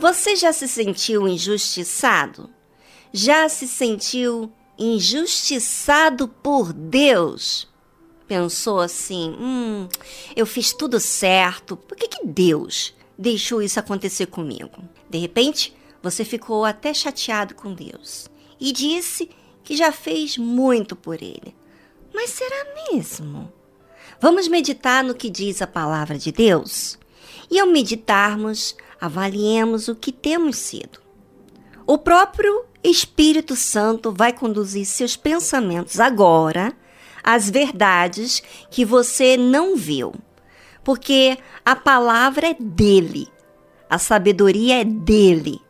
Você já se sentiu injustiçado? Já se sentiu injustiçado por Deus? Pensou assim: hum, eu fiz tudo certo, por que, que Deus deixou isso acontecer comigo? De repente, você ficou até chateado com Deus e disse que já fez muito por ele. Mas será mesmo? Vamos meditar no que diz a palavra de Deus? E ao meditarmos, avaliemos o que temos sido. O próprio Espírito Santo vai conduzir seus pensamentos agora às verdades que você não viu, porque a palavra é dele, a sabedoria é dele.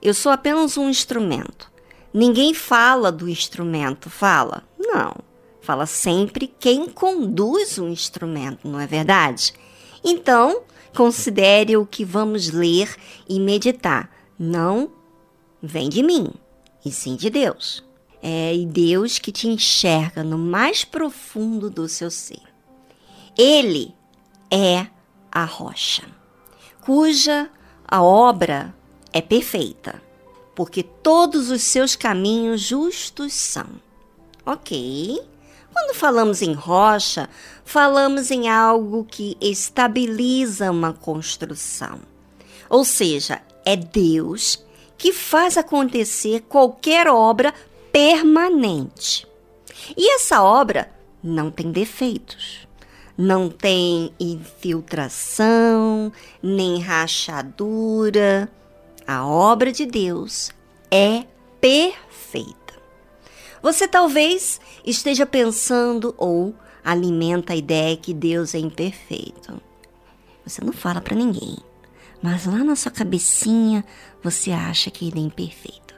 Eu sou apenas um instrumento. Ninguém fala do instrumento, fala? Não. Fala sempre quem conduz o instrumento, não é verdade? Então, Considere o que vamos ler e meditar. Não vem de mim, e sim de Deus. É Deus que te enxerga no mais profundo do seu ser. Ele é a rocha, cuja a obra é perfeita, porque todos os seus caminhos justos são. Ok? Quando falamos em rocha, falamos em algo que estabiliza uma construção. Ou seja, é Deus que faz acontecer qualquer obra permanente. E essa obra não tem defeitos, não tem infiltração, nem rachadura. A obra de Deus é perfeita. Você talvez esteja pensando ou alimenta a ideia que Deus é imperfeito. Você não fala para ninguém, mas lá na sua cabecinha você acha que ele é imperfeito.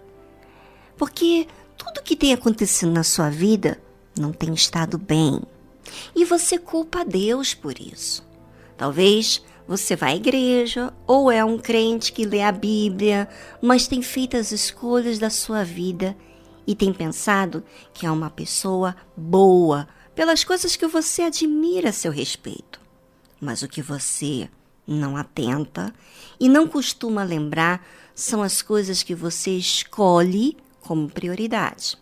Porque tudo que tem acontecido na sua vida não tem estado bem. E você culpa Deus por isso. Talvez você vá à igreja ou é um crente que lê a Bíblia, mas tem feito as escolhas da sua vida e tem pensado que é uma pessoa boa pelas coisas que você admira a seu respeito. Mas o que você não atenta e não costuma lembrar são as coisas que você escolhe como prioridade.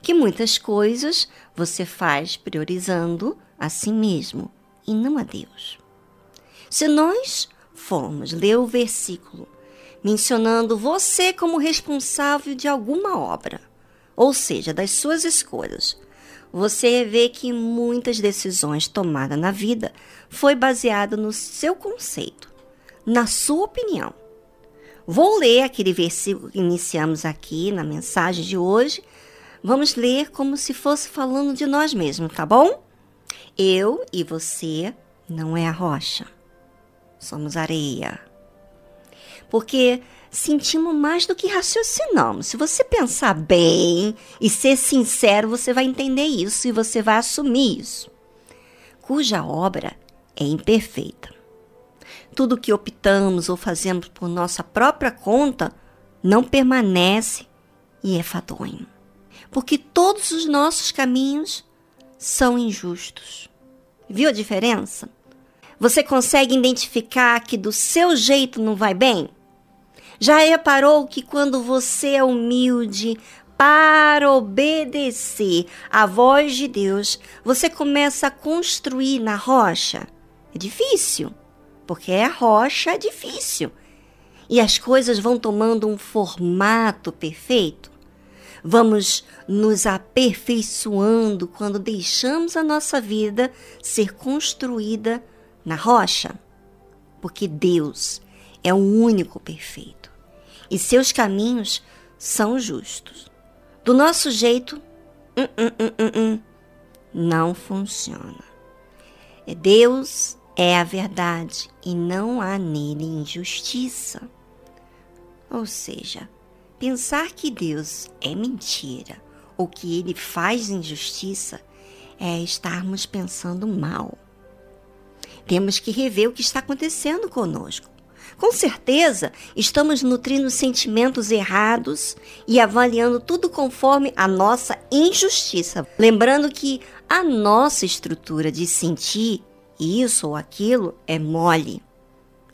Que muitas coisas você faz priorizando a si mesmo e não a Deus. Se nós formos ler o versículo mencionando você como responsável de alguma obra, ou seja, das suas escolhas, você vê que muitas decisões tomadas na vida foi baseada no seu conceito, na sua opinião. Vou ler aquele versículo que iniciamos aqui na mensagem de hoje. Vamos ler como se fosse falando de nós mesmos, tá bom? Eu e você não é a rocha. Somos areia. Porque sentimos mais do que raciocinamos. Se você pensar bem e ser sincero, você vai entender isso e você vai assumir isso. Cuja obra é imperfeita. Tudo que optamos ou fazemos por nossa própria conta não permanece e é fadonho. Porque todos os nossos caminhos são injustos. Viu a diferença? Você consegue identificar que do seu jeito não vai bem? Já reparou que quando você é humilde para obedecer à voz de Deus, você começa a construir na rocha? É difícil, porque é rocha é difícil. E as coisas vão tomando um formato perfeito. Vamos nos aperfeiçoando quando deixamos a nossa vida ser construída na rocha, porque Deus é o único perfeito e seus caminhos são justos. Do nosso jeito, hum, hum, hum, não funciona. É Deus é a verdade e não há nele injustiça. Ou seja, pensar que Deus é mentira ou que ele faz injustiça é estarmos pensando mal. Temos que rever o que está acontecendo conosco. Com certeza, estamos nutrindo sentimentos errados e avaliando tudo conforme a nossa injustiça. Lembrando que a nossa estrutura de sentir isso ou aquilo é mole,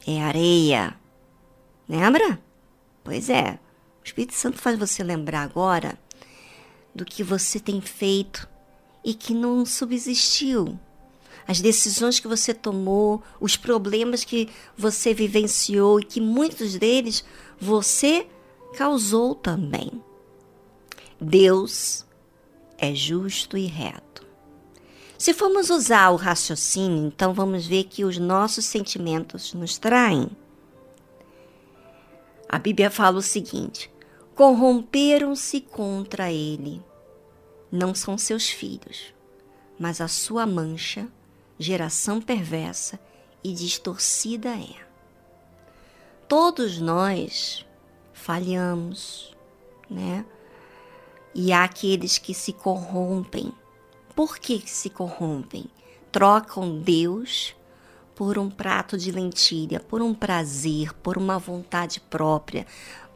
é areia. Lembra? Pois é. O Espírito Santo faz você lembrar agora do que você tem feito e que não subsistiu. As decisões que você tomou, os problemas que você vivenciou e que muitos deles você causou também. Deus é justo e reto. Se formos usar o raciocínio, então vamos ver que os nossos sentimentos nos traem. A Bíblia fala o seguinte: corromperam-se contra ele. Não são seus filhos, mas a sua mancha, geração perversa e distorcida é. Todos nós falhamos, né? E há aqueles que se corrompem. Por que se corrompem? Trocam Deus por um prato de lentilha, por um prazer, por uma vontade própria,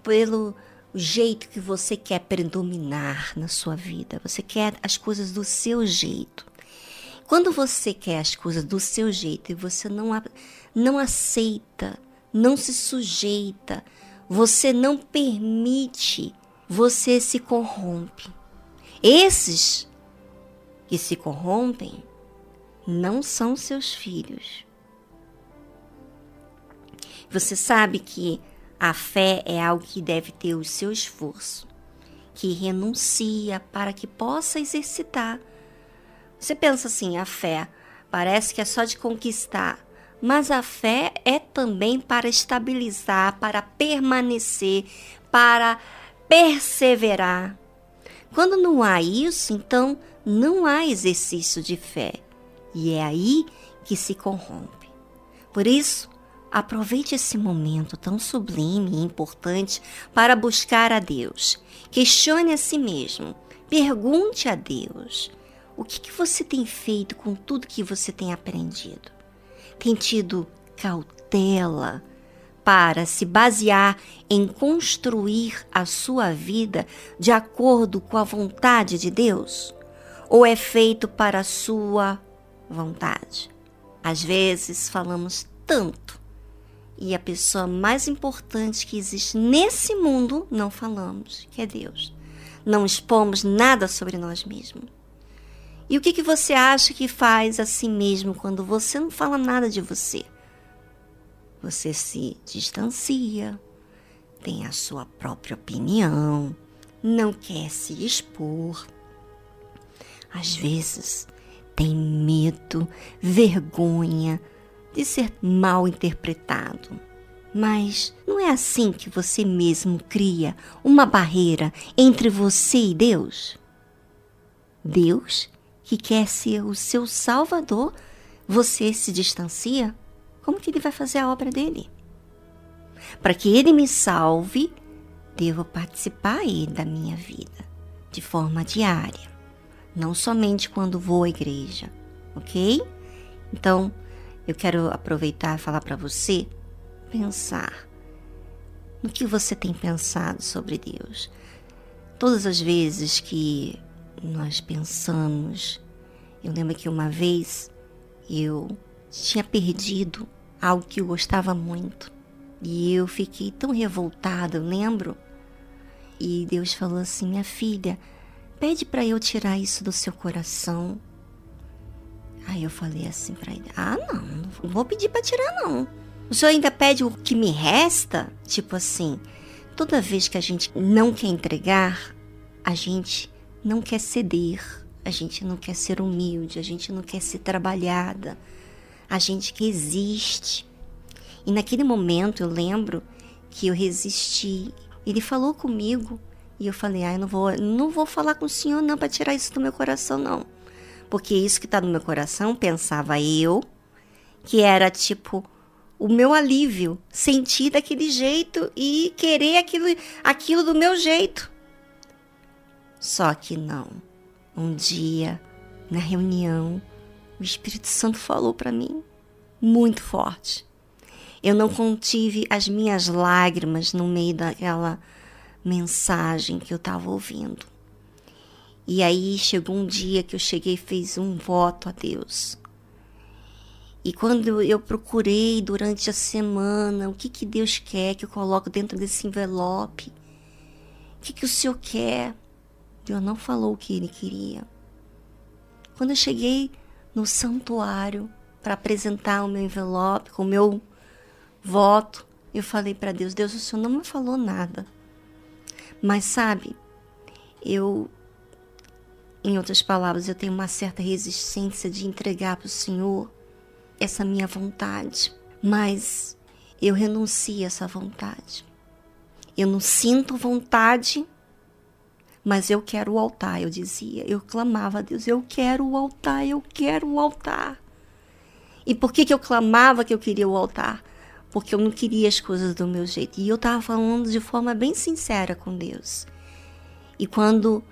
pelo jeito que você quer predominar na sua vida. Você quer as coisas do seu jeito. Quando você quer as coisas do seu jeito e você não, não aceita, não se sujeita, você não permite, você se corrompe. Esses que se corrompem não são seus filhos. Você sabe que a fé é algo que deve ter o seu esforço, que renuncia para que possa exercitar. Você pensa assim, a fé parece que é só de conquistar, mas a fé é também para estabilizar, para permanecer, para perseverar. Quando não há isso, então não há exercício de fé. E é aí que se corrompe. Por isso, aproveite esse momento tão sublime e importante para buscar a Deus. Questione a si mesmo. Pergunte a Deus: o que, que você tem feito com tudo que você tem aprendido? tem tido cautela para se basear em construir a sua vida de acordo com a vontade de Deus? Ou é feito para a sua vontade? Às vezes falamos tanto e a pessoa mais importante que existe nesse mundo não falamos, que é Deus. Não expomos nada sobre nós mesmos. E o que, que você acha que faz a si mesmo quando você não fala nada de você? Você se distancia, tem a sua própria opinião, não quer se expor. Às vezes tem medo, vergonha de ser mal interpretado. Mas não é assim que você mesmo cria uma barreira entre você e Deus? Deus que quer ser o seu salvador, você se distancia? Como que ele vai fazer a obra dele? Para que ele me salve, devo participar aí da minha vida de forma diária, não somente quando vou à igreja, ok? Então, eu quero aproveitar e falar para você pensar no que você tem pensado sobre Deus. Todas as vezes que nós pensamos. Eu lembro que uma vez eu tinha perdido algo que eu gostava muito. E eu fiquei tão revoltada, eu lembro. E Deus falou assim: Minha filha, pede para eu tirar isso do seu coração. Aí eu falei assim para ele: Ah, não, não vou pedir para tirar, não. O senhor ainda pede o que me resta? Tipo assim, toda vez que a gente não quer entregar, a gente não quer ceder, a gente não quer ser humilde, a gente não quer ser trabalhada, a gente que existe. E naquele momento eu lembro que eu resisti. Ele falou comigo e eu falei: "Ah, eu não vou, não vou falar com o senhor não para tirar isso do meu coração não". Porque isso que está no meu coração, pensava eu, que era tipo o meu alívio, sentir daquele jeito e querer aquilo, aquilo do meu jeito. Só que não. Um dia, na reunião, o Espírito Santo falou para mim muito forte. Eu não contive as minhas lágrimas no meio daquela mensagem que eu estava ouvindo. E aí chegou um dia que eu cheguei e fiz um voto a Deus. E quando eu procurei durante a semana o que, que Deus quer que eu coloque dentro desse envelope, o que, que o Senhor quer, Deus não falou o que ele queria. Quando eu cheguei no santuário para apresentar o meu envelope com o meu voto, eu falei para Deus: Deus, o Senhor não me falou nada. Mas sabe, eu, em outras palavras, eu tenho uma certa resistência de entregar para o Senhor essa minha vontade. Mas eu renuncio a essa vontade. Eu não sinto vontade mas eu quero o altar, eu dizia. Eu clamava a Deus, eu quero o altar, eu quero o altar. E por que, que eu clamava que eu queria o altar? Porque eu não queria as coisas do meu jeito. E eu estava falando de forma bem sincera com Deus. E quando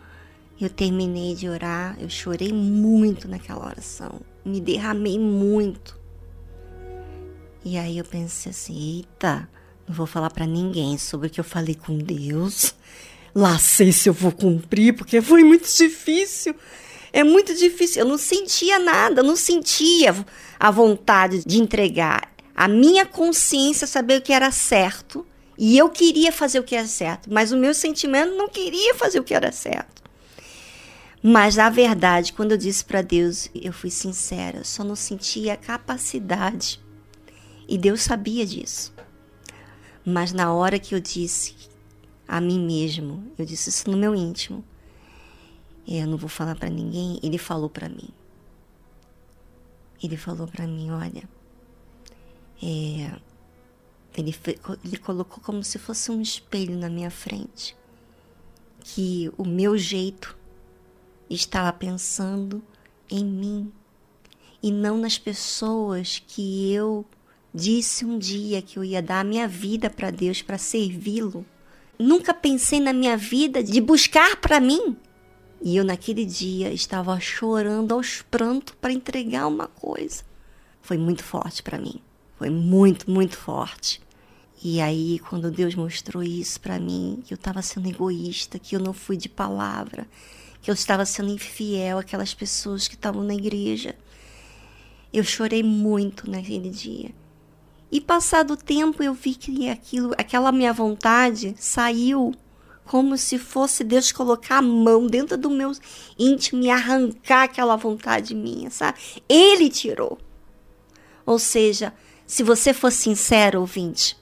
eu terminei de orar, eu chorei muito naquela oração. Me derramei muito. E aí eu pensei assim: eita, não vou falar para ninguém sobre o que eu falei com Deus lá sei se eu vou cumprir, porque foi muito difícil. É muito difícil. Eu não sentia nada, eu não sentia a vontade de entregar. A minha consciência saber o que era certo. E eu queria fazer o que era certo, mas o meu sentimento não queria fazer o que era certo. Mas na verdade, quando eu disse para Deus, eu fui sincera, só não sentia a capacidade. E Deus sabia disso. Mas na hora que eu disse a mim mesmo. Eu disse isso no meu íntimo. Eu não vou falar para ninguém. Ele falou para mim. Ele falou para mim, olha, é, ele, ele colocou como se fosse um espelho na minha frente, que o meu jeito estava pensando em mim e não nas pessoas que eu disse um dia que eu ia dar a minha vida para Deus para servi-lo nunca pensei na minha vida de buscar para mim. E eu naquele dia estava chorando aos prantos para entregar uma coisa. Foi muito forte para mim. Foi muito, muito forte. E aí, quando Deus mostrou isso para mim, que eu estava sendo egoísta, que eu não fui de palavra, que eu estava sendo infiel àquelas pessoas que estavam na igreja, eu chorei muito naquele dia. E passado o tempo eu vi que aquilo, aquela minha vontade saiu como se fosse Deus colocar a mão dentro do meu íntimo e arrancar aquela vontade minha, sabe? Ele tirou. Ou seja, se você for sincero, ouvinte,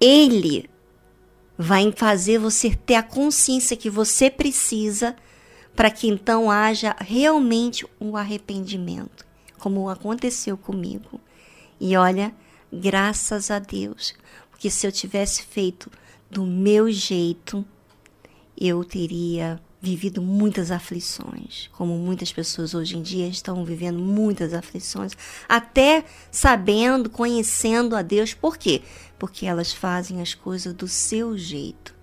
ele vai fazer você ter a consciência que você precisa para que então haja realmente um arrependimento, como aconteceu comigo. E olha, Graças a Deus. Porque se eu tivesse feito do meu jeito, eu teria vivido muitas aflições, como muitas pessoas hoje em dia estão vivendo muitas aflições, até sabendo, conhecendo a Deus. Por quê? Porque elas fazem as coisas do seu jeito.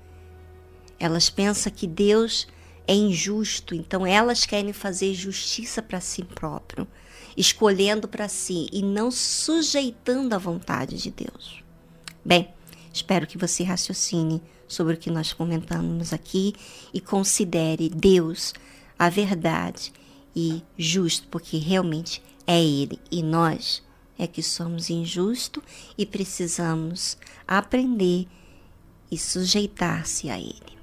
Elas pensam que Deus é injusto, então elas querem fazer justiça para si próprio escolhendo para si e não sujeitando à vontade de Deus. Bem, espero que você raciocine sobre o que nós comentamos aqui e considere Deus a verdade e justo, porque realmente é Ele e nós é que somos injustos e precisamos aprender e sujeitar-se a Ele.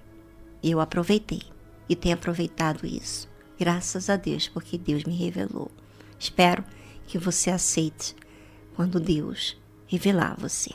Eu aproveitei e tenho aproveitado isso, graças a Deus, porque Deus me revelou. Espero que você aceite quando Deus revelar a você.